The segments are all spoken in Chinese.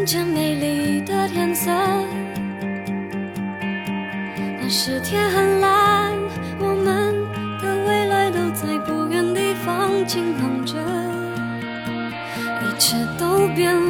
从前美丽的天色，那时天很蓝，我们的未来都在不远地方紧望着，一切都变了。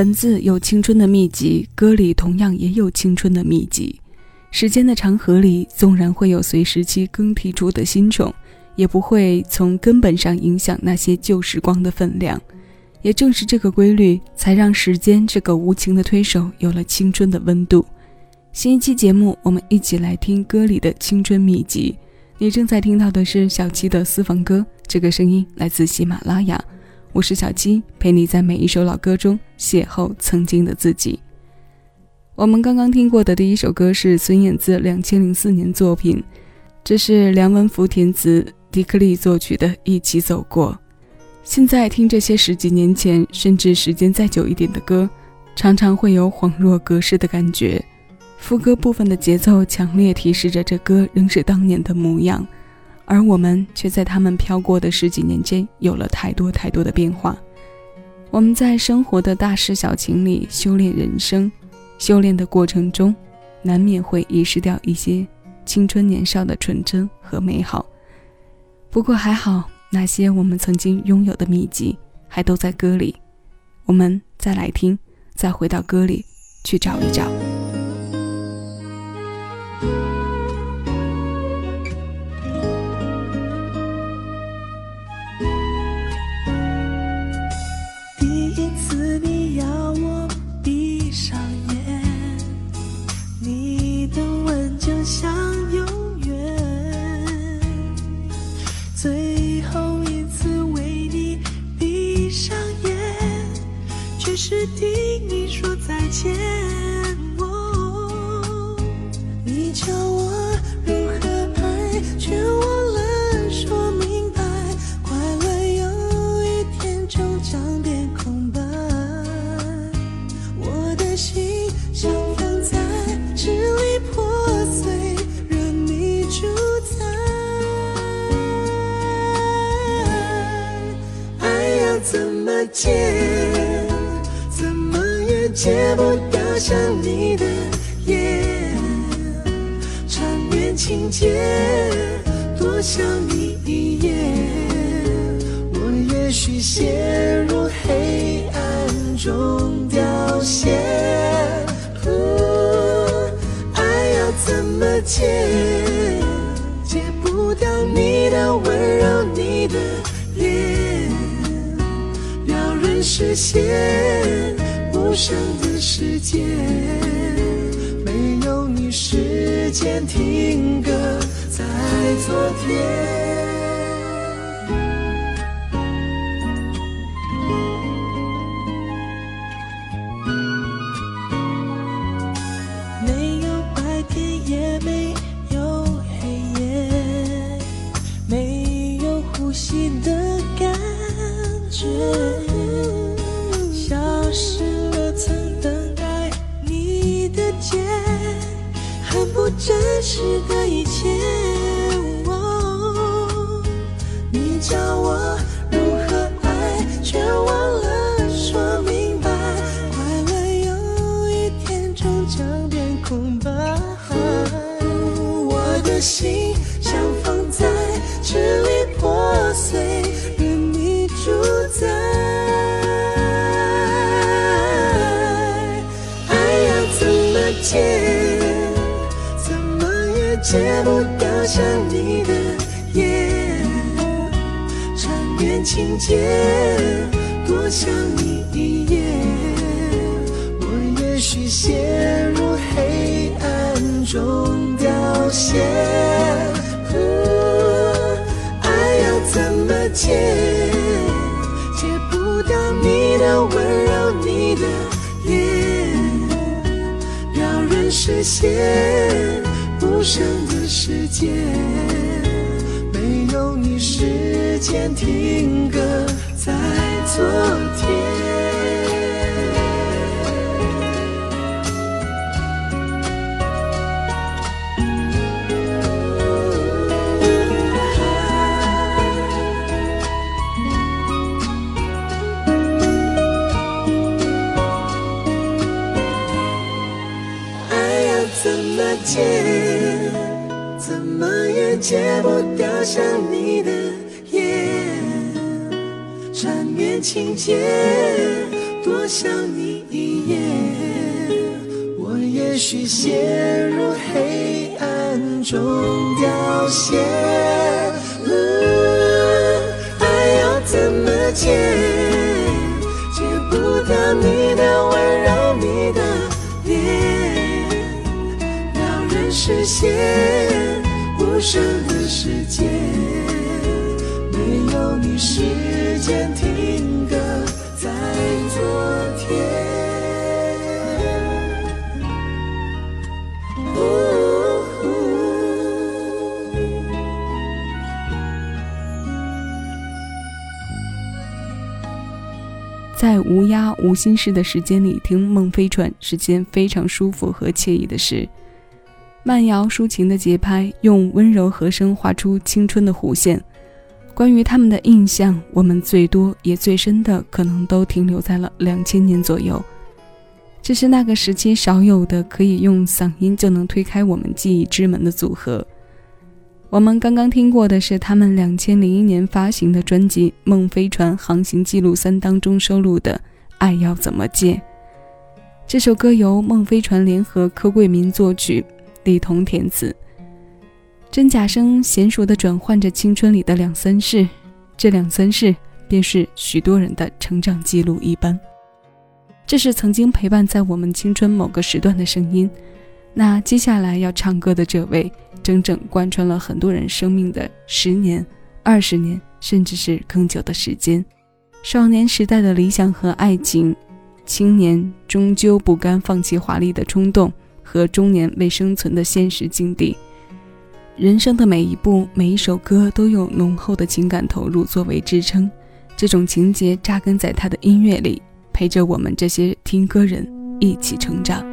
文字有青春的秘籍，歌里同样也有青春的秘籍。时间的长河里，纵然会有随时期更替出的新宠，也不会从根本上影响那些旧时光的分量。也正是这个规律，才让时间这个无情的推手有了青春的温度。新一期节目，我们一起来听歌里的青春秘籍。你正在听到的是小七的私房歌，这个声音来自喜马拉雅。我是小七，陪你在每一首老歌中邂逅曾经的自己。我们刚刚听过的第一首歌是孙燕姿两千零四年作品，这是梁文福填词、迪克利作曲的《一起走过》。现在听这些十几年前，甚至时间再久一点的歌，常常会有恍若隔世的感觉。副歌部分的节奏强烈提示着这歌仍是当年的模样，而我们却在他们飘过的十几年间有了太多太多的变化。我们在生活的大事小情里修炼人生。修炼的过程中，难免会遗失掉一些青春年少的纯真和美好。不过还好，那些我们曾经拥有的秘籍还都在歌里。我们再来听，再回到歌里去找一找。听你说再见，你教我如何爱，却忘了说明白。快乐有一天终将变空白，我的心像放在支离破碎，任你主宰。爱要怎么解？戒不掉想你的夜，缠绵情节，多想你一夜。我也许陷入黑暗中凋谢，爱要怎么戒？戒不掉你的温柔，你的脸，撩人视线。无声的世界，没有你，时间停格在昨天。不真实的一切，你教我如何爱，却忘戒不掉想你的夜，缠绵情节，多想你一夜。我也许陷入黑暗中凋谢，爱要怎么戒？戒不掉你的温柔，你的脸，撩人视线。无声的世界，没有你，时间停格在昨天。爱要怎么解？戒不掉想你的夜，缠绵情节，多想你一夜。我也许陷入黑暗中凋谢，爱要怎么戒？戒不掉你的温柔，你的脸，撩人视线。声的世界，没有你，时间停格在昨天。在无压无心事的时间里听梦飞船，是件非常舒服和惬意的事。慢摇抒情的节拍，用温柔和声画出青春的弧线。关于他们的印象，我们最多也最深的，可能都停留在了两千年左右。这是那个时期少有的可以用嗓音就能推开我们记忆之门的组合。我们刚刚听过的是他们两千零一年发行的专辑《梦飞船航行记录三》当中收录的《爱要怎么戒》。这首歌由孟飞船联合柯桂民作曲，李彤填词。真假声娴熟地转换着青春里的两三事，这两三事便是许多人的成长记录一般。这是曾经陪伴在我们青春某个时段的声音。那接下来要唱歌的这位。整整贯穿了很多人生命的十年、二十年，甚至是更久的时间。少年时代的理想和爱情，青年终究不甘放弃华丽的冲动，和中年为生存的现实境地。人生的每一步、每一首歌都有浓厚的情感投入作为支撑，这种情节扎根在他的音乐里，陪着我们这些听歌人一起成长。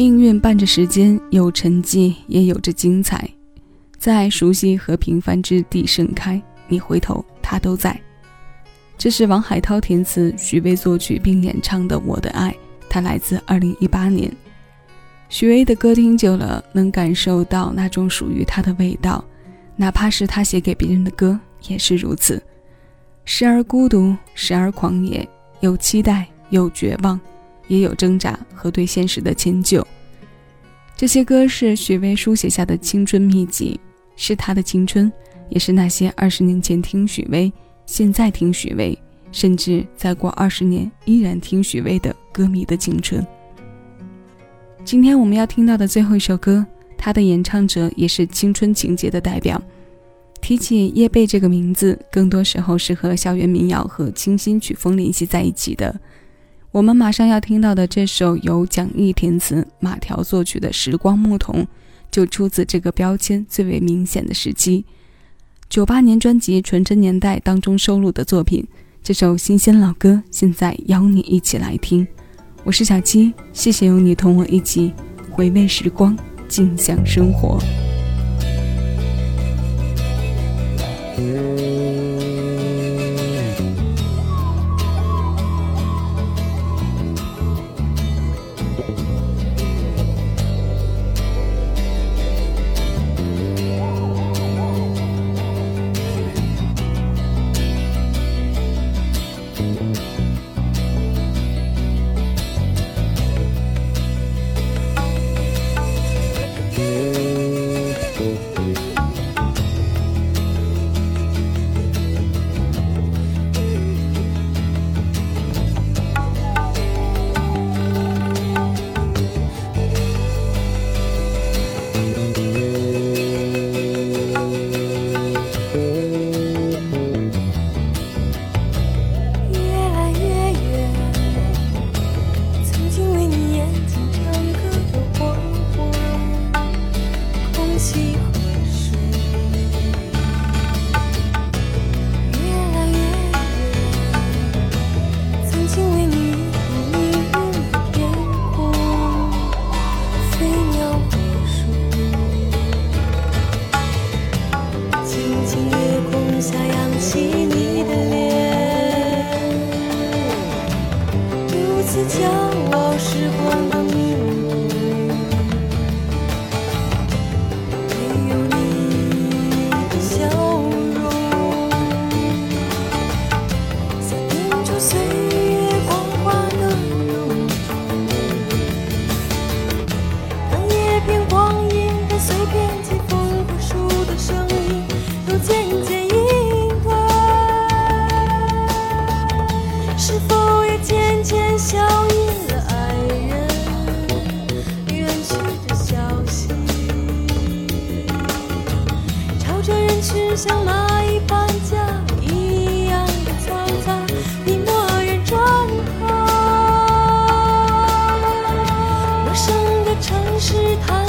命运伴着时间，有沉寂，也有着精彩，在熟悉和平凡之地盛开。你回头，他都在。这是王海涛填词，许巍作曲并演唱的《我的爱》，它来自2018年。许巍的歌听久了，能感受到那种属于他的味道，哪怕是他写给别人的歌也是如此。时而孤独，时而狂野，有期待，有绝望，也有挣扎和对现实的迁就。这些歌是许巍书写下的青春秘籍，是他的青春，也是那些二十年前听许巍，现在听许巍，甚至再过二十年依然听许巍的歌迷的青春。今天我们要听到的最后一首歌，它的演唱者也是青春情节的代表。提起叶蓓这个名字，更多时候是和校园民谣和清新曲风联系在一起的。我们马上要听到的这首由蒋毅填词、马条作曲的《时光牧童》，就出自这个标签最为明显的时期——九八年专辑《纯真年代》当中收录的作品。这首新鲜老歌，现在邀你一起来听。我是小七，谢谢有你同我一起回味时光，静享生活。是他